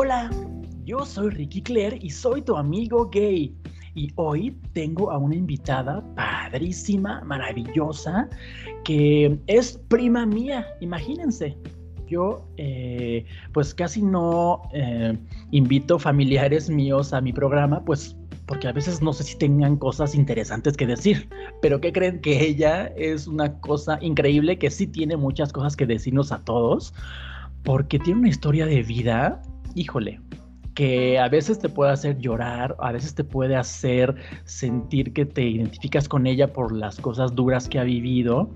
Hola, yo soy Ricky Claire y soy tu amigo gay. Y hoy tengo a una invitada padrísima, maravillosa, que es prima mía, imagínense. Yo eh, pues casi no eh, invito familiares míos a mi programa, pues porque a veces no sé si tengan cosas interesantes que decir, pero ¿qué creen que ella es una cosa increíble que sí tiene muchas cosas que decirnos a todos? Porque tiene una historia de vida, híjole, que a veces te puede hacer llorar, a veces te puede hacer sentir que te identificas con ella por las cosas duras que ha vivido,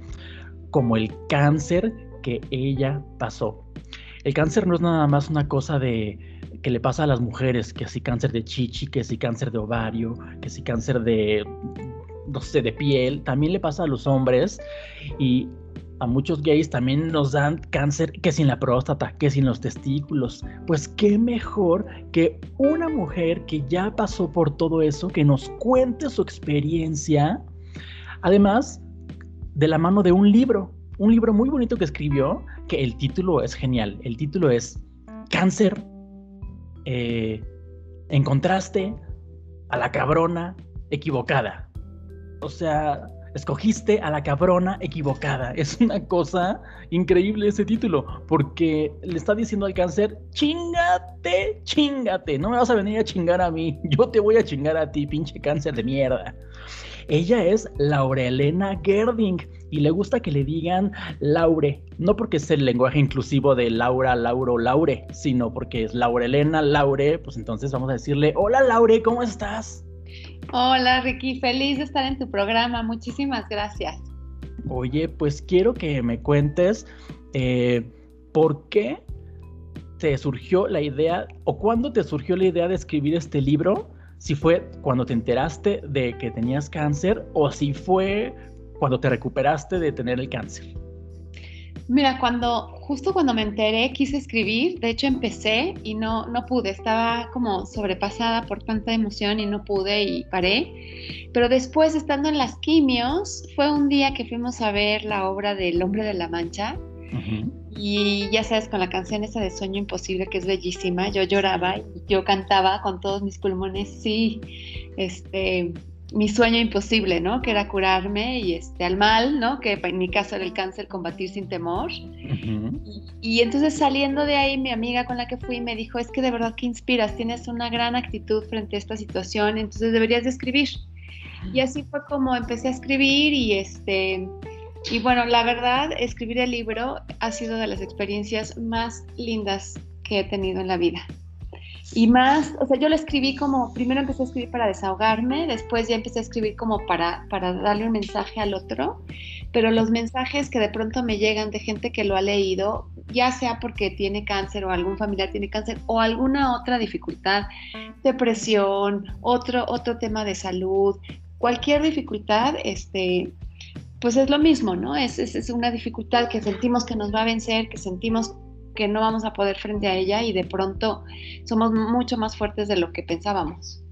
como el cáncer que ella pasó. El cáncer no es nada más una cosa de que le pasa a las mujeres, que si cáncer de chichi, que si cáncer de ovario, que si cáncer de no sé, de piel, también le pasa a los hombres y a muchos gays también nos dan cáncer que sin la próstata, que sin los testículos. Pues qué mejor que una mujer que ya pasó por todo eso, que nos cuente su experiencia, además de la mano de un libro, un libro muy bonito que escribió, que el título es genial, el título es Cáncer, eh, encontraste a la cabrona equivocada. O sea, escogiste a la cabrona equivocada. Es una cosa increíble ese título, porque le está diciendo al cáncer, chingate, chingate, no me vas a venir a chingar a mí, yo te voy a chingar a ti, pinche cáncer de mierda. Ella es Laurelena Gerding y le gusta que le digan Laure, no porque es el lenguaje inclusivo de Laura, Lauro, Laure, sino porque es Laurelena, Laure, pues entonces vamos a decirle, hola Laure, ¿cómo estás? Hola Ricky, feliz de estar en tu programa, muchísimas gracias. Oye, pues quiero que me cuentes eh, por qué te surgió la idea o cuándo te surgió la idea de escribir este libro, si fue cuando te enteraste de que tenías cáncer o si fue cuando te recuperaste de tener el cáncer. Mira, cuando justo cuando me enteré quise escribir, de hecho empecé y no no pude, estaba como sobrepasada por tanta emoción y no pude y paré. Pero después estando en las quimios, fue un día que fuimos a ver la obra del Hombre de la Mancha. Y ya sabes, con la canción esa de Sueño Imposible, que es bellísima, yo lloraba y yo cantaba con todos mis pulmones, sí, este, mi sueño imposible, ¿no? Que era curarme y este, al mal, ¿no? Que en mi caso era el cáncer, combatir sin temor. y, entonces saliendo de ahí, mi amiga con la que fui me dijo, es que de verdad que inspiras, tienes una gran actitud frente a esta situación, entonces deberías de escribir. Y así fue como empecé a escribir y este... Y bueno, la verdad, escribir el libro ha sido de las experiencias más lindas que he tenido en la vida. Y más, o sea, yo lo escribí como, primero empecé a escribir para desahogarme, después ya empecé a escribir como para, para darle un mensaje al otro, pero los mensajes que de pronto me llegan de gente que lo ha leído, ya sea porque tiene cáncer o algún familiar tiene cáncer o alguna otra dificultad, depresión, otro, otro tema de salud, cualquier dificultad, este, pues es lo mismo, ¿no? Es, es, es una dificultad que sentimos que nos va a vencer, que sentimos que no vamos a poder frente a ella y de pronto somos mucho más fuertes de lo que pensábamos.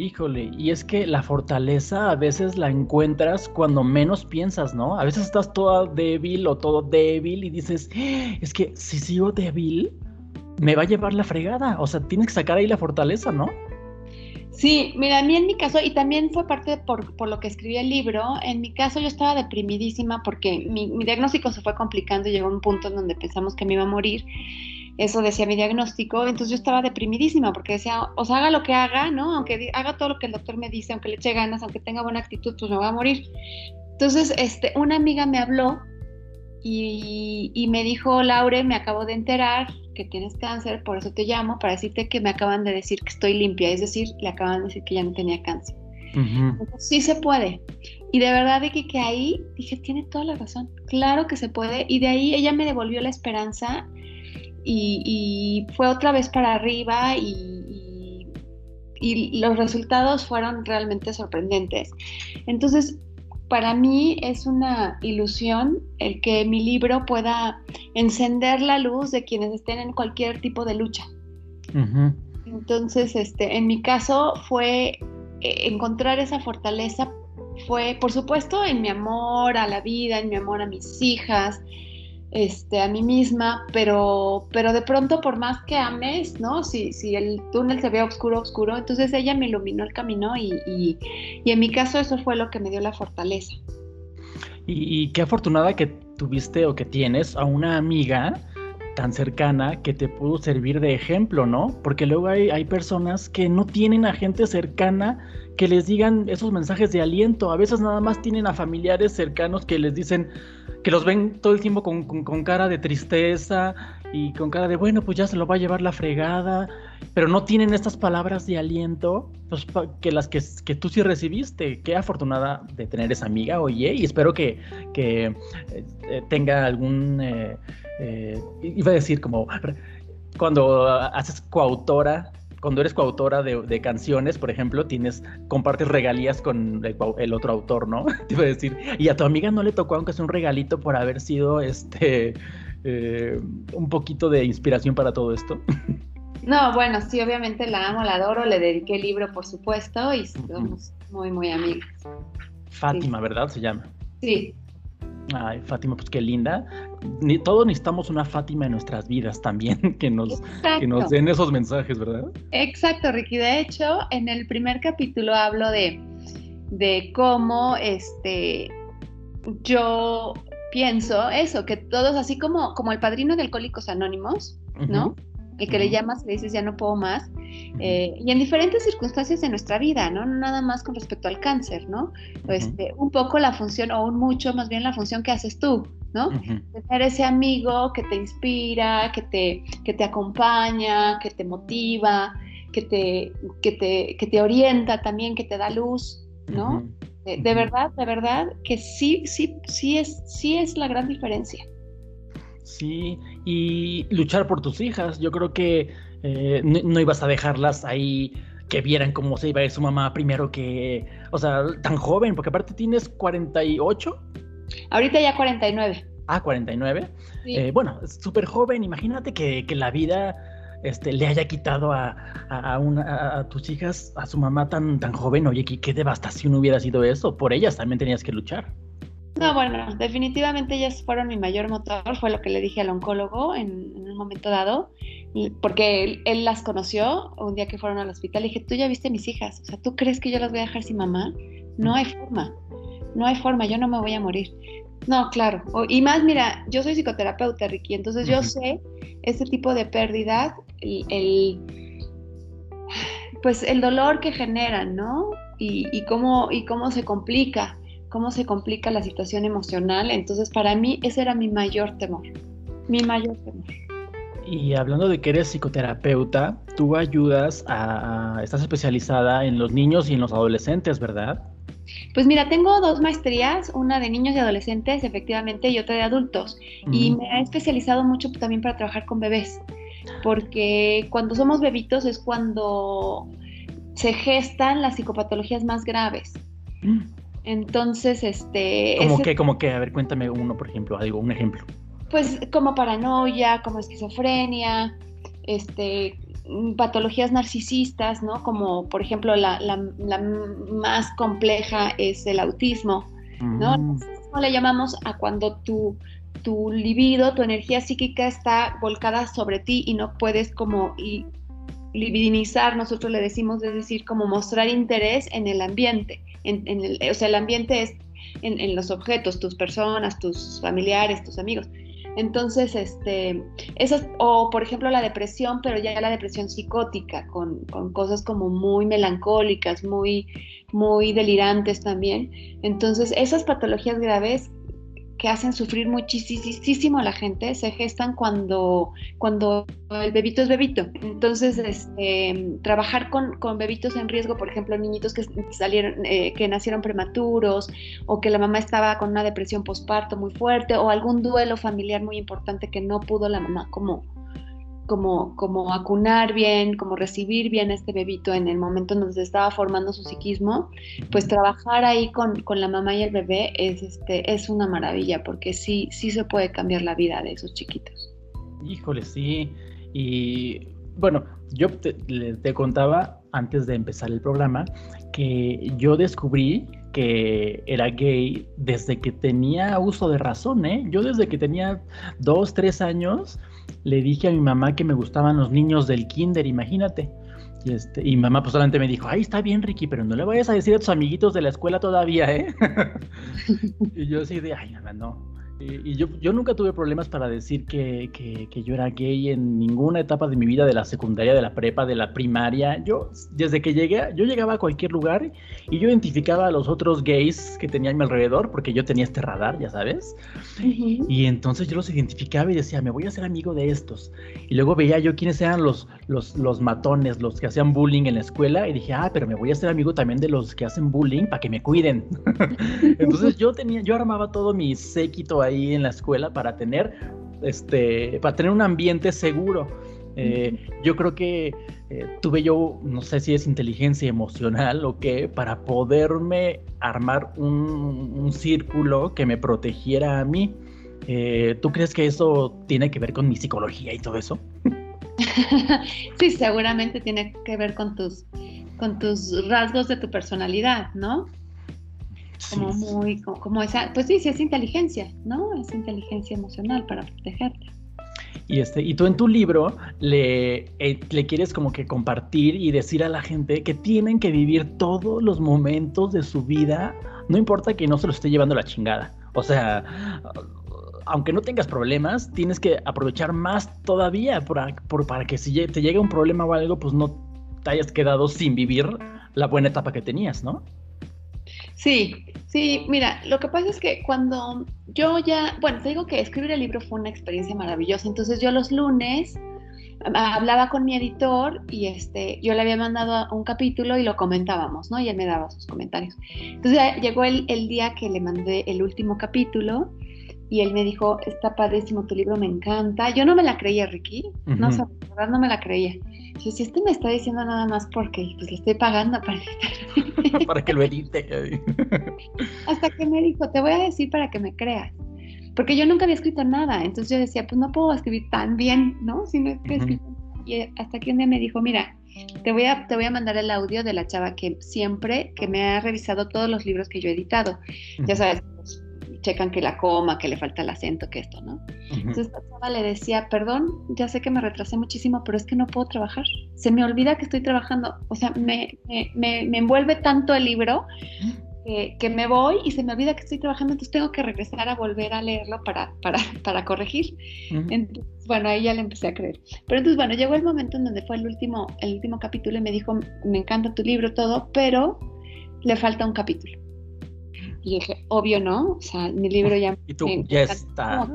Híjole, y es que la fortaleza a veces la encuentras cuando menos piensas, ¿no? A veces estás toda débil o todo débil y dices, ¡Ah! es que si sigo débil, me va a llevar la fregada. O sea, tienes que sacar ahí la fortaleza, ¿no? Sí, mira, a mí en mi caso, y también fue parte por, por, lo que escribí el libro, en mi caso yo estaba deprimidísima porque mi, mi, diagnóstico se fue complicando y llegó a un punto en donde pensamos que me iba a morir. Eso decía mi diagnóstico, entonces yo estaba deprimidísima porque decía, o sea, haga lo que haga, ¿no? Aunque haga todo lo que el doctor me dice, aunque le eche ganas, aunque tenga buena actitud, pues me voy a morir. Entonces, este, una amiga me habló y, y me dijo, Laure, me acabo de enterar que tienes cáncer, por eso te llamo, para decirte que me acaban de decir que estoy limpia, es decir, le acaban de decir que ya no tenía cáncer. sí se puede. Y de verdad de que, que, ahí dije, tiene toda la razón, claro que se puede. Y de ahí ella me devolvió la esperanza y, y fue otra vez para arriba y, y, y los resultados fueron realmente sorprendentes. Entonces, para mí es una ilusión el que mi libro pueda encender la luz de quienes estén en cualquier tipo de lucha. Entonces, este, en mi caso fue eh, encontrar esa fortaleza, fue por supuesto en mi amor a la vida, en mi amor a mis hijas, este, a mí misma, pero, pero de pronto por más que ames, ¿no? Si, si el túnel se ve oscuro, oscuro, entonces ella me iluminó el camino y, y, en mi caso eso fue lo que me dio la fortaleza. Y, qué afortunada que tuviste o que tienes a una amiga tan cercana que te pudo servir de ejemplo, ¿no? Porque luego hay, hay personas que no tienen a gente cercana que les digan esos mensajes de aliento. A veces nada más tienen a familiares cercanos que les dicen, que los ven todo el tiempo con, cara de tristeza y con cara de, bueno, pues ya se lo va a llevar la fregada, pero no tienen estas palabras de aliento pues, que las que, que, tú sí recibiste. Qué afortunada de tener esa amiga, oye, y espero que, que eh, tenga algún, eh, eh, iba a decir como, cuando haces coautora cuando eres coautora de, canciones, por ejemplo, tienes, compartes regalías con el, otro autor, ¿no? Te iba a decir, y a tu amiga no le tocó, aunque sea un regalito, por haber sido este eh, un poquito de inspiración para todo esto. No, bueno, sí, obviamente la amo, la adoro, le dediqué el libro, por supuesto, y somos muy, muy amigas. Fátima, ¿verdad? Se llama. Sí, Ay, Fátima, pues qué linda. Ni, todos necesitamos una Fátima en nuestras vidas también, que nos, que nos den esos mensajes, ¿verdad? Exacto, Ricky. De hecho, en el primer capítulo hablo de, de cómo este, yo pienso eso, que todos, así como, como el padrino de Alcohólicos Anónimos, ¿no? El que le llamas le dices ya no puedo más, eh, y en diferentes circunstancias de nuestra vida, ¿no? Nada más con respecto al cáncer, ¿no? este, un poco la función, o un mucho más bien la función que haces tú, ¿no? Tener ese amigo que te inspira, que te, que te acompaña, que te motiva, que te, que te, que te orienta también, que te da luz, ¿no? de, de, verdad, de verdad que sí, sí, sí es, sí es la gran diferencia. Sí, y luchar por tus hijas. Yo creo que eh, no, ibas a dejarlas ahí que vieran cómo se iba a ir su mamá primero que, o sea, tan joven, porque aparte tienes 48. Ahorita ya 49. Ah, 49. Eh, bueno, súper joven. Imagínate que, la vida este, le haya quitado a, a, a, tus hijas, a su mamá tan, tan joven. Oye, ¿qué, qué devastación hubiera sido eso. Por ellas también tenías que luchar. No, bueno, definitivamente ellas fueron mi mayor motor, fue lo que le dije al oncólogo en, un momento dado, porque él, las conoció un día que fueron al hospital. Le dije, tú ya viste mis hijas, o sea, ¿tú crees que yo las voy a dejar sin mamá? No hay forma, no hay forma, yo no me voy a morir. No, claro. y más, mira, yo soy psicoterapeuta, Ricky, entonces yo sé este tipo de pérdida, el, pues el dolor que generan, ¿no? Y, y, cómo, y cómo se complica cómo se complica la situación emocional. Entonces, para mí ese era mi mayor temor, mi mayor temor. Y hablando de que eres psicoterapeuta, tú ayudas a, estás especializada en los niños y en los adolescentes, ¿verdad? Pues mira, tengo dos maestrías, una de niños y adolescentes, efectivamente, y otra de adultos. Y me he especializado mucho también para trabajar con bebés, porque cuando somos bebitos es cuando se gestan las psicopatologías más graves. Mm. Entonces, este... ¿Cómo que, como que, a ver, cuéntame uno, por ejemplo, algo, un ejemplo. Pues como paranoia, como esquizofrenia, este, patologías narcisistas, ¿no? Como, por ejemplo, la, más compleja es el autismo, ¿no? Mm. le llamamos a cuando tu, tu libido, tu energía psíquica está volcada sobre ti y no puedes como y, libidinizar, nosotros le decimos, es decir, como mostrar interés en el ambiente en, el, o sea, el ambiente es en, los objetos, tus personas, tus familiares, tus amigos. Entonces, este, esas, o por ejemplo la depresión, pero ya la depresión psicótica, con, con cosas como muy melancólicas, muy, muy delirantes también. Entonces, esas patologías graves que hacen sufrir muchísimo a la gente se gestan cuando, cuando el bebito es bebito. Entonces, este, trabajar con, con, bebitos en riesgo, por ejemplo, niñitos que salieron, eh, que nacieron prematuros, o que la mamá estaba con una depresión postparto muy fuerte, o algún duelo familiar muy importante que no pudo la mamá como como, como acunar bien, como recibir bien este bebito en el momento en donde se estaba formando su psiquismo, pues trabajar ahí con, con, la mamá y el bebé es, este, es una maravilla, porque sí, sí se puede cambiar la vida de esos chiquitos. Híjole, sí. Y bueno, yo te, te contaba antes de empezar el programa que yo descubrí que era gay desde que tenía uso de razón, ¿eh? Yo desde que tenía dos, tres años le dije a mi mamá que me gustaban los niños del kinder, imagínate. Y, este, y mamá pues solamente me dijo, ay, está bien, Ricky, pero no le vayas a decir a tus amiguitos de la escuela todavía, ¿eh? y yo así de, ay, mamá, no. Y, yo, yo, nunca tuve problemas para decir que, que, yo era gay en ninguna etapa de mi vida, de la secundaria, de la prepa, de la primaria. Yo, desde que llegué, yo llegaba a cualquier lugar y yo identificaba a los otros gays que tenía a mi alrededor, porque yo tenía este radar, ya sabes. Y entonces yo los identificaba y decía, me voy a hacer amigo de estos. Y luego veía yo quiénes eran los, los, los matones, los que hacían bullying en la escuela, y dije, ah, pero me voy a hacer amigo también de los que hacen bullying para que me cuiden. entonces yo tenía, yo armaba todo mi séquito ahí en la escuela para tener, este, para tener un ambiente seguro. Eh, yo creo que eh, tuve yo, no sé si es inteligencia emocional o qué, para poderme armar un, círculo que me protegiera a mí. Eh, ¿Tú crees que eso tiene que ver con mi psicología y todo eso? sí, seguramente tiene que ver con tus, con tus rasgos de tu personalidad, ¿no? Como muy, como, esa, pues sí, sí es inteligencia, ¿no? Es inteligencia emocional para protegerte. Y, este, y tú en tu libro le, eh, le quieres como que compartir y decir a la gente que tienen que vivir todos los momentos de su vida, no importa que no se lo esté llevando la chingada. O sea, aunque no tengas problemas, tienes que aprovechar más todavía para, para que si te llega un problema o algo, pues no te hayas quedado sin vivir la buena etapa que tenías, ¿no? Sí, sí, mira, lo que pasa es que cuando yo ya, bueno, te digo que escribir el libro fue una experiencia maravillosa, entonces yo los lunes hablaba con mi editor y este, yo le había mandado un capítulo y lo comentábamos, ¿no? Y él me daba sus comentarios. Entonces llegó el, día que le mandé el último capítulo y él me dijo, está padrísimo tu libro, me encanta. Yo no me la creía, Ricky, no, la verdad no me la creía. Yo, si este me está diciendo nada más porque pues le estoy pagando para para que lo edite. Hasta que me dijo, te voy a decir para que me creas. Porque yo nunca había escrito nada. Entonces yo decía, pues no puedo escribir tan bien, ¿no? Si no escrito. Y hasta que un día me dijo, mira, te voy, a, te voy a mandar el audio de la chava que siempre, que me ha revisado todos los libros que yo he editado. Ya sabes, checan que la coma, que le falta el acento, que esto, ¿no? Entonces esta chava le decía, perdón, ya sé que me retrasé muchísimo, pero es que no puedo trabajar. Se me olvida que estoy trabajando. O sea, me, me, me, envuelve tanto el libro que, que, me voy y se me olvida que estoy trabajando, entonces tengo que regresar a volver a leerlo para, para, para corregir. Entonces, bueno, ahí ya le empecé a creer. Pero entonces, bueno, llegó el momento en donde fue el último, el último capítulo y me dijo, me encanta tu libro, todo, pero le falta un capítulo. Y dije, obvio no, o sea, mi libro ya... Y tú, ya está.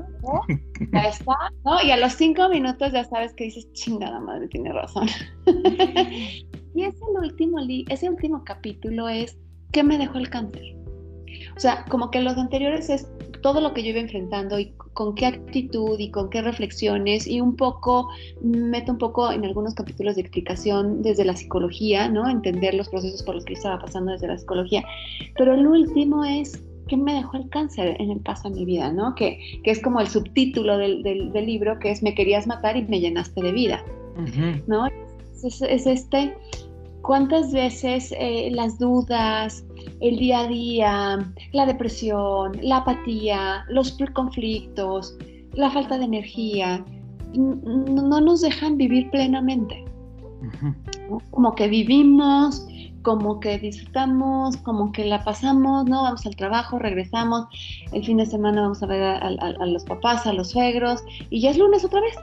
Ya está, ¿no? Y a los cinco minutos ya sabes que dices, chingada madre, tiene razón. y ese último, ese último capítulo es, ¿qué me dejó el cáncer? O sea, como que los anteriores es todo lo que yo iba enfrentando y con qué actitud y con qué reflexiones y un poco, meto un poco en algunos capítulos de explicación desde la psicología, ¿no? Entender los procesos por los que estaba pasando desde la psicología. Pero el último es qué me dejó el cáncer en el paso de mi vida, ¿no? Que, que es como el subtítulo del, del, libro, que es Me querías matar y me llenaste de vida, ¿no? Es, es, este, ¿cuántas veces eh, las dudas, el día a día, la depresión, la apatía, los conflictos, la falta de energía, no nos dejan vivir plenamente. Como que vivimos, como que disfrutamos, como que la pasamos, ¿no? Vamos al trabajo, regresamos, el fin de semana vamos a ver a, los papás, a los suegros, y ya es lunes otra vez,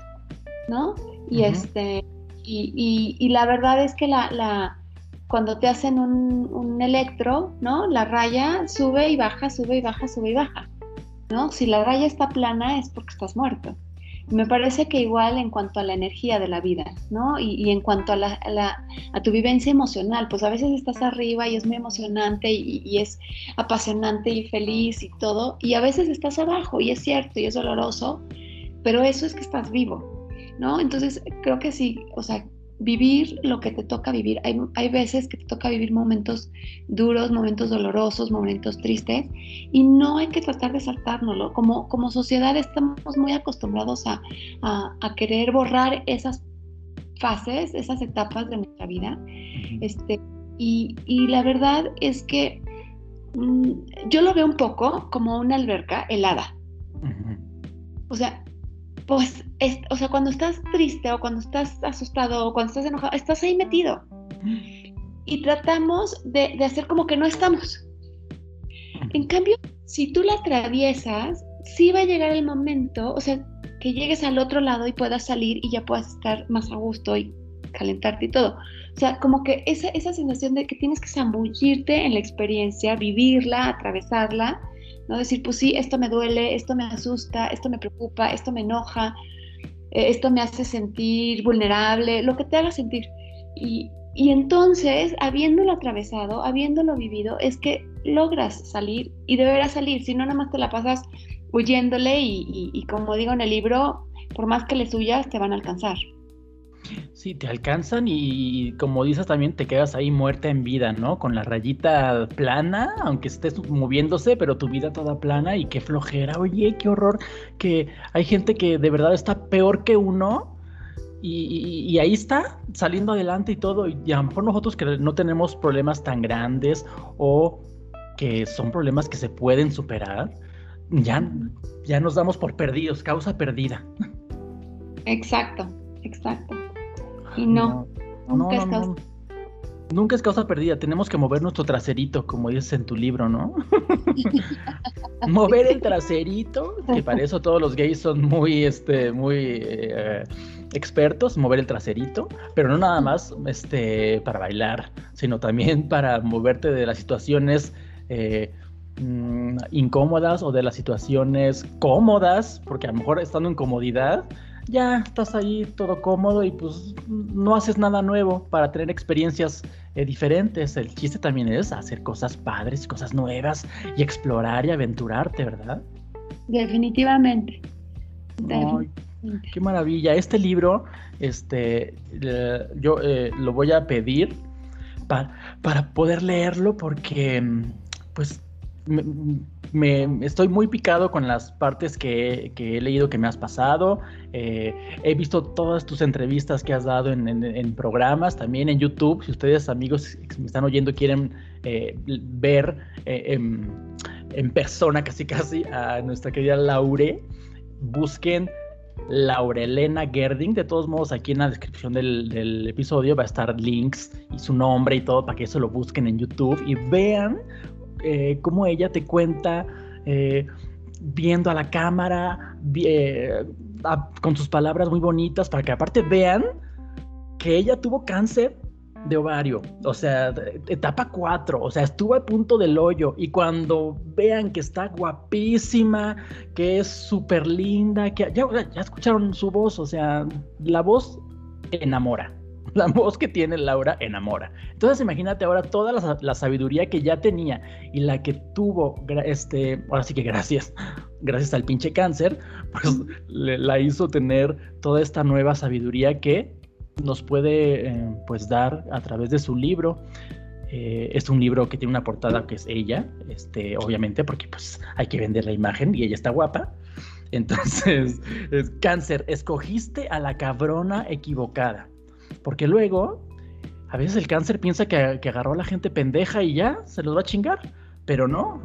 ¿no? Y este, y, la verdad es que la, cuando te hacen un, electro, ¿no? La raya sube y baja, sube y baja, sube y baja, ¿no? Si la raya está plana es porque estás muerto. Me parece que igual en cuanto a la energía de la vida, ¿no? Y, en cuanto a, la, a, tu vivencia emocional, pues a veces estás arriba y es muy emocionante y, y, es apasionante y feliz y todo, y a veces estás abajo y es cierto y es doloroso, pero eso es que estás vivo, ¿no? Entonces creo que sí, o sea, vivir lo que te toca vivir. Hay, hay, veces que te toca vivir momentos duros, momentos dolorosos, momentos tristes, y no hay que tratar de saltárnoslo. Como, como sociedad estamos muy acostumbrados a, a, querer borrar esas fases, esas etapas de nuestra vida. Este, y, y la verdad es que mm, yo lo veo un poco como una alberca helada. O sea, pues, o sea, cuando estás triste o cuando estás asustado o cuando estás enojado, estás ahí metido. Y tratamos de, de hacer como que no estamos. En cambio, si tú la atraviesas, sí va a llegar el momento, o sea, que llegues al otro lado y puedas salir y ya puedas estar más a gusto y calentarte y todo. O sea, como que esa, esa sensación de que tienes que zambullirte en la experiencia, vivirla, atravesarla, ¿no? Decir, pues sí, esto me duele, esto me asusta, esto me preocupa, esto me enoja, eh, esto me hace sentir vulnerable, lo que te haga sentir. Y, y entonces, habiéndolo atravesado, habiéndolo vivido, es que logras salir y deberás salir, si no, nada más te la pasas huyéndole y, como digo en el libro, por más que le suyas, te van a alcanzar. Sí, te alcanzan y, como dices también te quedas ahí muerta en vida, ¿no? Con la rayita plana, aunque estés moviéndose, pero tu vida toda plana y qué flojera, oye, qué horror, que hay gente que de verdad está peor que uno y, ahí está, saliendo adelante y todo, y a lo mejor nosotros que no tenemos problemas tan grandes o que son problemas que se pueden superar, ya, ya nos damos por perdidos, causa perdida. Exacto, exacto. Y no, nunca es causa. Nunca es causa perdida, tenemos que mover nuestro traserito, como dices en tu libro, ¿no? mover el traserito, que para eso todos los gays son muy, este, muy eh, expertos, mover el traserito, pero no nada más este, para bailar, sino también para moverte de las situaciones eh, Mm, incómodas o de las situaciones cómodas, porque a lo mejor estando en comodidad, ya estás ahí todo cómodo y pues no haces nada nuevo para tener experiencias eh, diferentes. El chiste también es hacer cosas padres, cosas nuevas y explorar y aventurarte, ¿verdad? Definitivamente. qué maravilla. Este libro, este, yo eh, lo voy a pedir para, para poder leerlo porque, pues, me, estoy muy picado con las partes que, he leído que me has pasado. Eh, he visto todas tus entrevistas que has dado en, programas, también en YouTube. Si ustedes, amigos que me están oyendo, quieren eh, ver eh, en, persona casi casi a nuestra querida Laure, busquen Laurelena Gerding. De todos modos, aquí en la descripción del, del, episodio va a estar links y su nombre y todo para que eso lo busquen en YouTube y vean eh, cómo ella te cuenta eh, viendo a la cámara, eh, con sus palabras muy bonitas, para que aparte vean que ella tuvo cáncer de ovario, o sea, etapa 4, o sea, estuvo a punto del hoyo y cuando vean que está guapísima, que es súper linda, que ya, ya escucharon su voz, o sea, la voz enamora. La voz que tiene Laura enamora. Entonces imagínate ahora toda la, sabiduría que ya tenía y la que tuvo, este, ahora sí que gracias, gracias al pinche cáncer, pues la hizo tener toda esta nueva sabiduría que nos puede eh, pues dar a través de su libro. Eh, es un libro que tiene una portada que es ella, este, obviamente, porque pues hay que vender la imagen y ella está guapa. Entonces, es, cáncer, escogiste a la cabrona equivocada. Porque luego, a veces el cáncer piensa que, agarró a la gente pendeja y ya se los va a chingar. Pero no,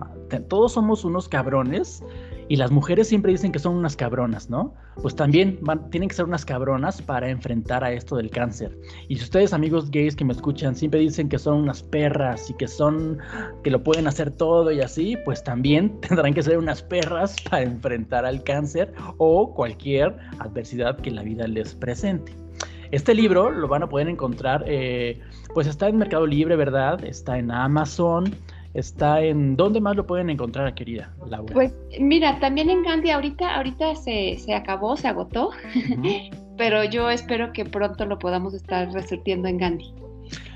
todos somos unos cabrones y las mujeres siempre dicen que son unas cabronas, ¿no? Pues también tienen que ser unas cabronas para enfrentar a esto del cáncer. Y si ustedes, amigos gays que me escuchan, siempre dicen que son unas perras y que son, que lo pueden hacer todo y así, pues también tendrán que ser unas perras para enfrentar al cáncer o cualquier adversidad que la vida les presente. Este libro lo van a poder encontrar, eh, pues está en Mercado Libre, ¿verdad? Está en Amazon, está en... ¿Dónde más lo pueden encontrar, querida Laura? Pues mira, también en Gandhi ahorita, ahorita se, acabó, se agotó, pero yo espero que pronto lo podamos estar resurtiendo en Gandhi.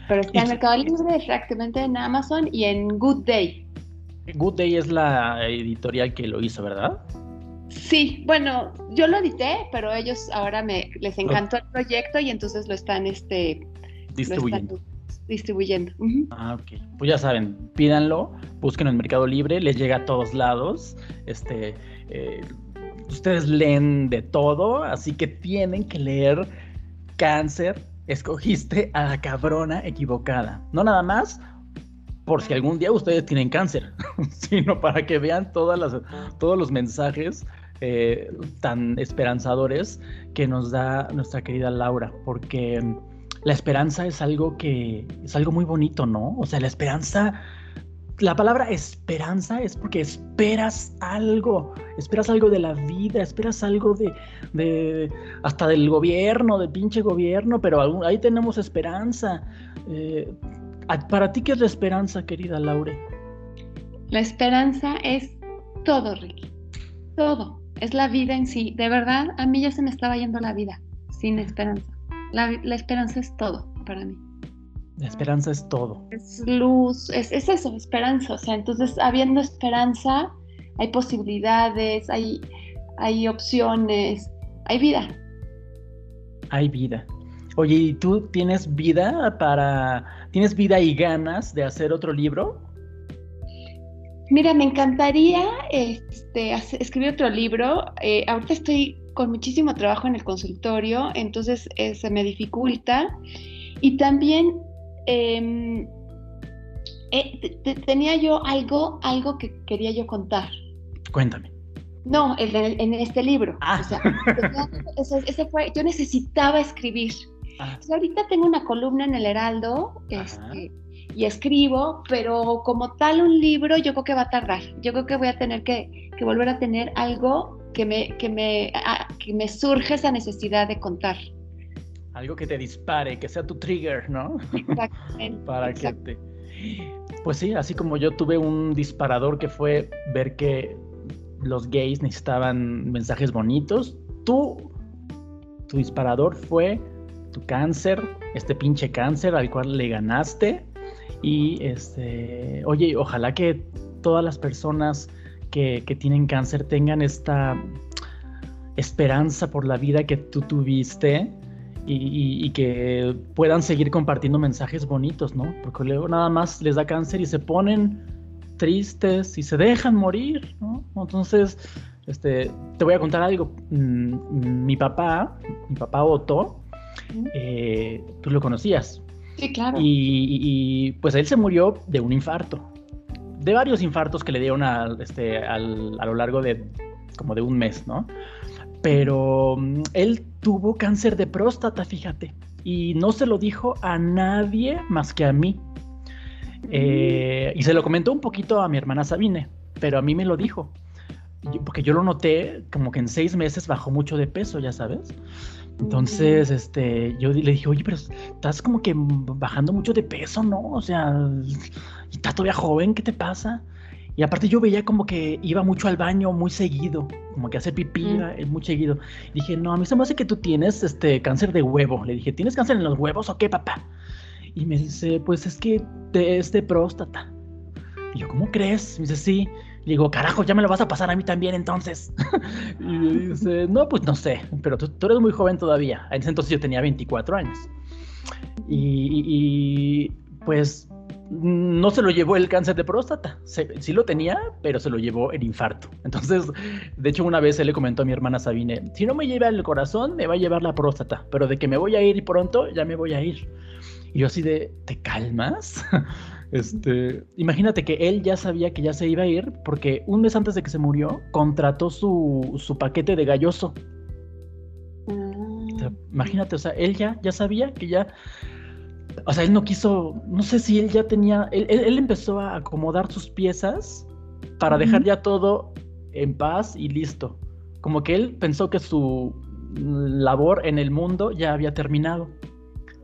Pero está en Mercado Libre, exactamente en Amazon y en Good Day. Good Day es la editorial que lo hizo, ¿verdad? Sí, bueno, yo lo edité, pero ellos ahora me les encantó el proyecto y entonces lo están este distribuyendo. distribuyendo. Ah, ok. Pues ya saben, pídanlo, busquen en Mercado Libre, les llega a todos lados. Este, eh, ustedes leen de todo, así que tienen que leer Cáncer. Escogiste a la cabrona equivocada. No nada más por si algún día ustedes tienen cáncer, sino para que vean todas las, todos los mensajes eh, tan esperanzadores que nos da nuestra querida Laura, porque la esperanza es algo que es algo muy bonito, ¿no? O sea, la esperanza la palabra esperanza es porque esperas algo, esperas algo de la vida, esperas algo de, hasta del gobierno, del pinche gobierno, pero ahí tenemos esperanza. Eh, ¿Para ti qué es la esperanza, querida Laure? La esperanza es todo, Ricky, todo, es la vida en sí. De verdad, a mí ya se me estaba yendo la vida sin esperanza. la esperanza es todo para mí. La esperanza es todo. Es luz, es, eso, esperanza. O sea, entonces habiendo esperanza, hay posibilidades, hay, hay opciones, hay vida. Hay vida. Oye, ¿y tú tienes vida para, tienes vida y ganas de hacer otro libro? Mira, me encantaría este, escribir otro libro. Eh, ahorita estoy con muchísimo trabajo en el consultorio, entonces eh, se me dificulta. Y también Em, eh, tenía yo algo, algo que quería yo contar. Cuéntame. No, en, este libro. Ah. ese, fue, yo necesitaba escribir. Ah. ahorita tengo una columna en el Heraldo este, y escribo, pero como tal un libro yo creo que va a tardar. Yo creo que voy a tener que, volver a tener algo que me, que, me, que me surge esa necesidad de contar algo que te dispare, que sea tu trigger, ¿no? Exactamente. Para que te... Pues sí, así como yo tuve un disparador que fue ver que los gays necesitaban mensajes bonitos, tú, tu disparador fue tu cáncer, este pinche cáncer al cual le ganaste. Y este, oye, ojalá que todas las personas que, que tienen cáncer tengan esta esperanza por la vida que tú tuviste y, que puedan seguir compartiendo mensajes bonitos, ¿no? Porque luego nada más les da cáncer y se ponen tristes y se dejan morir, ¿no? Entonces, este, te voy a contar algo. Mm, mi papá, mi papá Otto, eh, tú lo conocías. Sí, claro. Y, pues él se murió de un infarto. De varios infartos que le dieron este, a lo largo de como de un mes, ¿no? pero mm, él tuvo cáncer de próstata, fíjate, y no se lo dijo a nadie más que a mí. Eh, y se lo comentó un poquito a mi hermana Sabine, pero a mí me lo dijo. porque yo lo noté como que en seis meses bajó mucho de peso, ya sabes. Entonces, este, yo le dije, oye, pero estás como que bajando mucho de peso, ¿no? O sea, estás todavía joven, ¿qué te pasa? Y aparte yo veía como que iba mucho al baño muy seguido, como que hacer pipí mm. muy seguido. dije, no, a mí se me hace que tú tienes este cáncer de huevo. Le dije, ¿tienes cáncer en los huevos o qué, papá? Y me dice, pues es que te, es de próstata. Y yo, ¿cómo crees? Me dice, sí. Digo, carajo, ya me lo vas a pasar a mí también entonces. y dice, no, pues no sé, pero tú, eres muy joven todavía. En ese entonces yo tenía 24 años. y pues no se lo llevó el cáncer de próstata. sí lo tenía, pero se lo llevó el infarto. Entonces, de hecho, una vez él le comentó a mi hermana Sabine, si no me lleva el corazón, me va a llevar la próstata, pero de que me voy a ir pronto, ya me voy a ir. Y yo así de, ¿te calmas? este, imagínate que él ya sabía que ya se iba a ir porque un mes antes de que se murió, contrató su, su paquete de galloso. Ah. imagínate, o sea, él ya, ya sabía que ya o sea, él no quiso, no sé si él ya tenía, él, empezó a acomodar sus piezas para dejar ya todo en paz y listo. Como que él pensó que su labor en el mundo ya había terminado.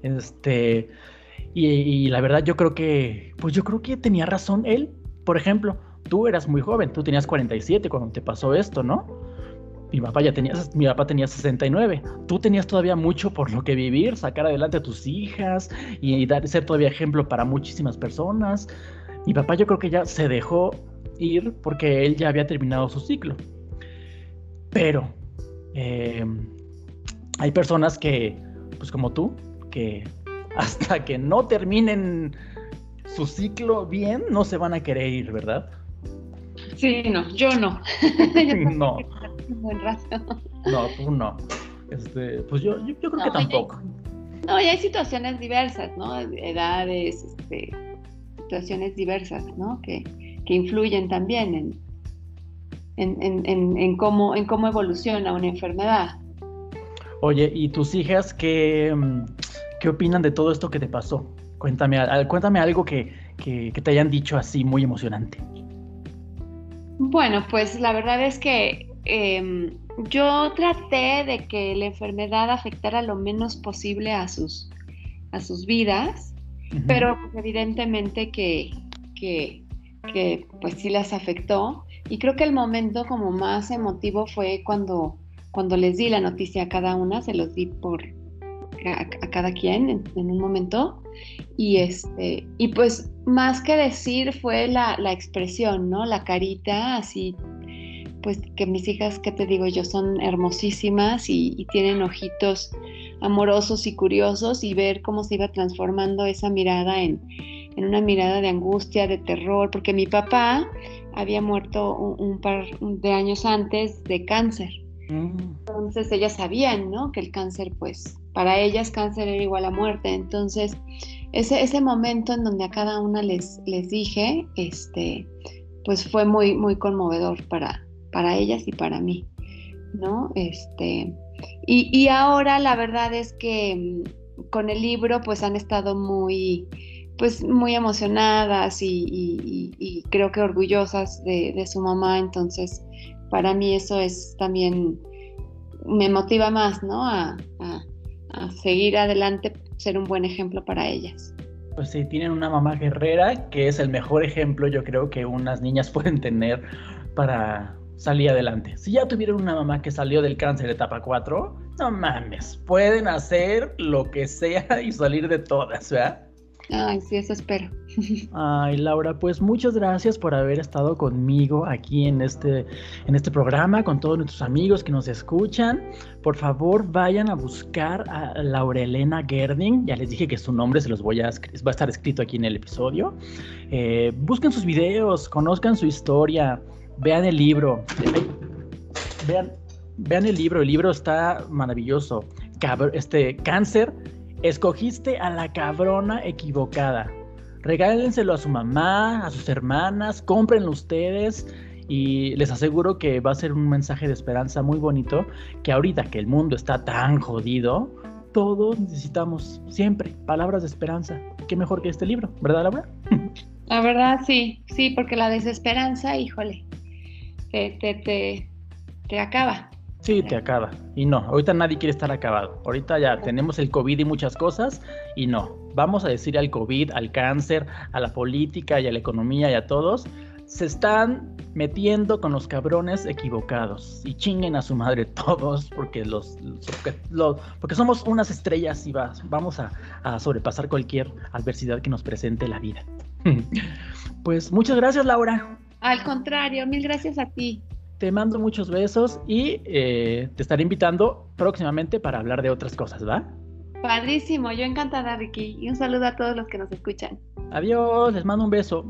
Este, y, la verdad yo creo que, pues yo creo que tenía razón él. Por ejemplo, tú eras muy joven, tú tenías 47 cuando te pasó esto, ¿no? mi papá ya tenía, mi papá tenía 69. Tú tenías todavía mucho por lo que vivir, sacar adelante a tus hijas y, dar, ser todavía ejemplo para muchísimas personas. Mi papá yo creo que ya se dejó ir porque él ya había terminado su ciclo. Pero em, hay personas que, pues como tú, que hasta que no terminen su ciclo bien, no se van a querer ir, ¿verdad? Sí, no, yo no. no. un buen rato. No, tú no. Este, pues yo, yo, creo que tampoco. no, y hay situaciones diversas, ¿no? Edades, este, situaciones diversas, ¿no? Que, influyen también en, cómo, en cómo evoluciona una enfermedad. Oye, ¿y tus hijas qué, mm, qué opinan de todo esto que te pasó? Cuéntame, cuéntame algo que, te hayan dicho así muy emocionante. Bueno, pues la verdad es que em, yo traté de que la enfermedad afectara lo menos posible a sus, a sus vidas, pero evidentemente que, que, pues sí las afectó. Y creo que el momento como más emotivo fue cuando, cuando les di la noticia a cada una, se los di por a, cada quien en, un momento. Y este, y pues más que decir fue la, la expresión, ¿no? La carita así pues que mis hijas, que te digo yo, son hermosísimas y, tienen ojitos amorosos y curiosos y ver cómo se iba transformando esa mirada en, una mirada de angustia, de terror, porque mi papá había muerto un, par de años antes de cáncer. Mm. Entonces ellas sabían, ¿no? Que el cáncer, pues, para ellas cáncer era igual a muerte. Entonces, ese, ese momento en donde a cada una les, les dije, este, pues fue muy, muy conmovedor para, para ellas y para mí, ¿no? Este, y, ahora la verdad es que mm, con el libro pues han estado muy, pues muy emocionadas y, creo que orgullosas de, su mamá, entonces para mí eso es también, me motiva más, ¿no? A, seguir adelante, ser un buen ejemplo para ellas. Pues sí, tienen una mamá guerrera que es el mejor ejemplo yo creo que unas niñas pueden tener para salí adelante. Si ya tuvieron una mamá que salió del cáncer etapa 4, no mames, pueden hacer lo que sea y salir de todas, ¿verdad? Ay, sí, eso espero. Ay, Laura, pues muchas gracias por haber estado conmigo aquí en este, en este programa, con todos nuestros amigos que nos escuchan. Por favor, vayan a buscar a Laura Elena Gerding. Ya les dije que su nombre se los voy a, va a estar escrito aquí en el episodio. Eh, busquen sus videos, conozcan su historia vean el libro. Vean, vean el libro, el libro está maravilloso. este cáncer, escogiste a la cabrona equivocada. Regálenselo a su mamá, a sus hermanas, cómprenlo ustedes y les aseguro que va a ser un mensaje de esperanza muy bonito que ahorita que el mundo está tan jodido, todos necesitamos siempre palabras de esperanza. Qué mejor que este libro, ¿verdad, Laura? La verdad, sí, sí, porque la desesperanza, híjole, te, te, acaba. Sí, te acaba. Y no, ahorita nadie quiere estar acabado. Ahorita ya tenemos el COVID y muchas cosas y no. Vamos a decir al COVID, al cáncer, a la política y a la economía y a todos, se están metiendo con los cabrones equivocados y chinguen a su madre todos porque los, porque, somos unas estrellas y vamos a, a sobrepasar cualquier adversidad que nos presente la vida. pues muchas gracias Laura. Al contrario, mil gracias a ti. Te mando muchos besos y eh, te estaré invitando próximamente para hablar de otras cosas, ¿va? Padrísimo, yo encantada, Ricky. Y un saludo a todos los que nos escuchan. Adiós, les mando un beso.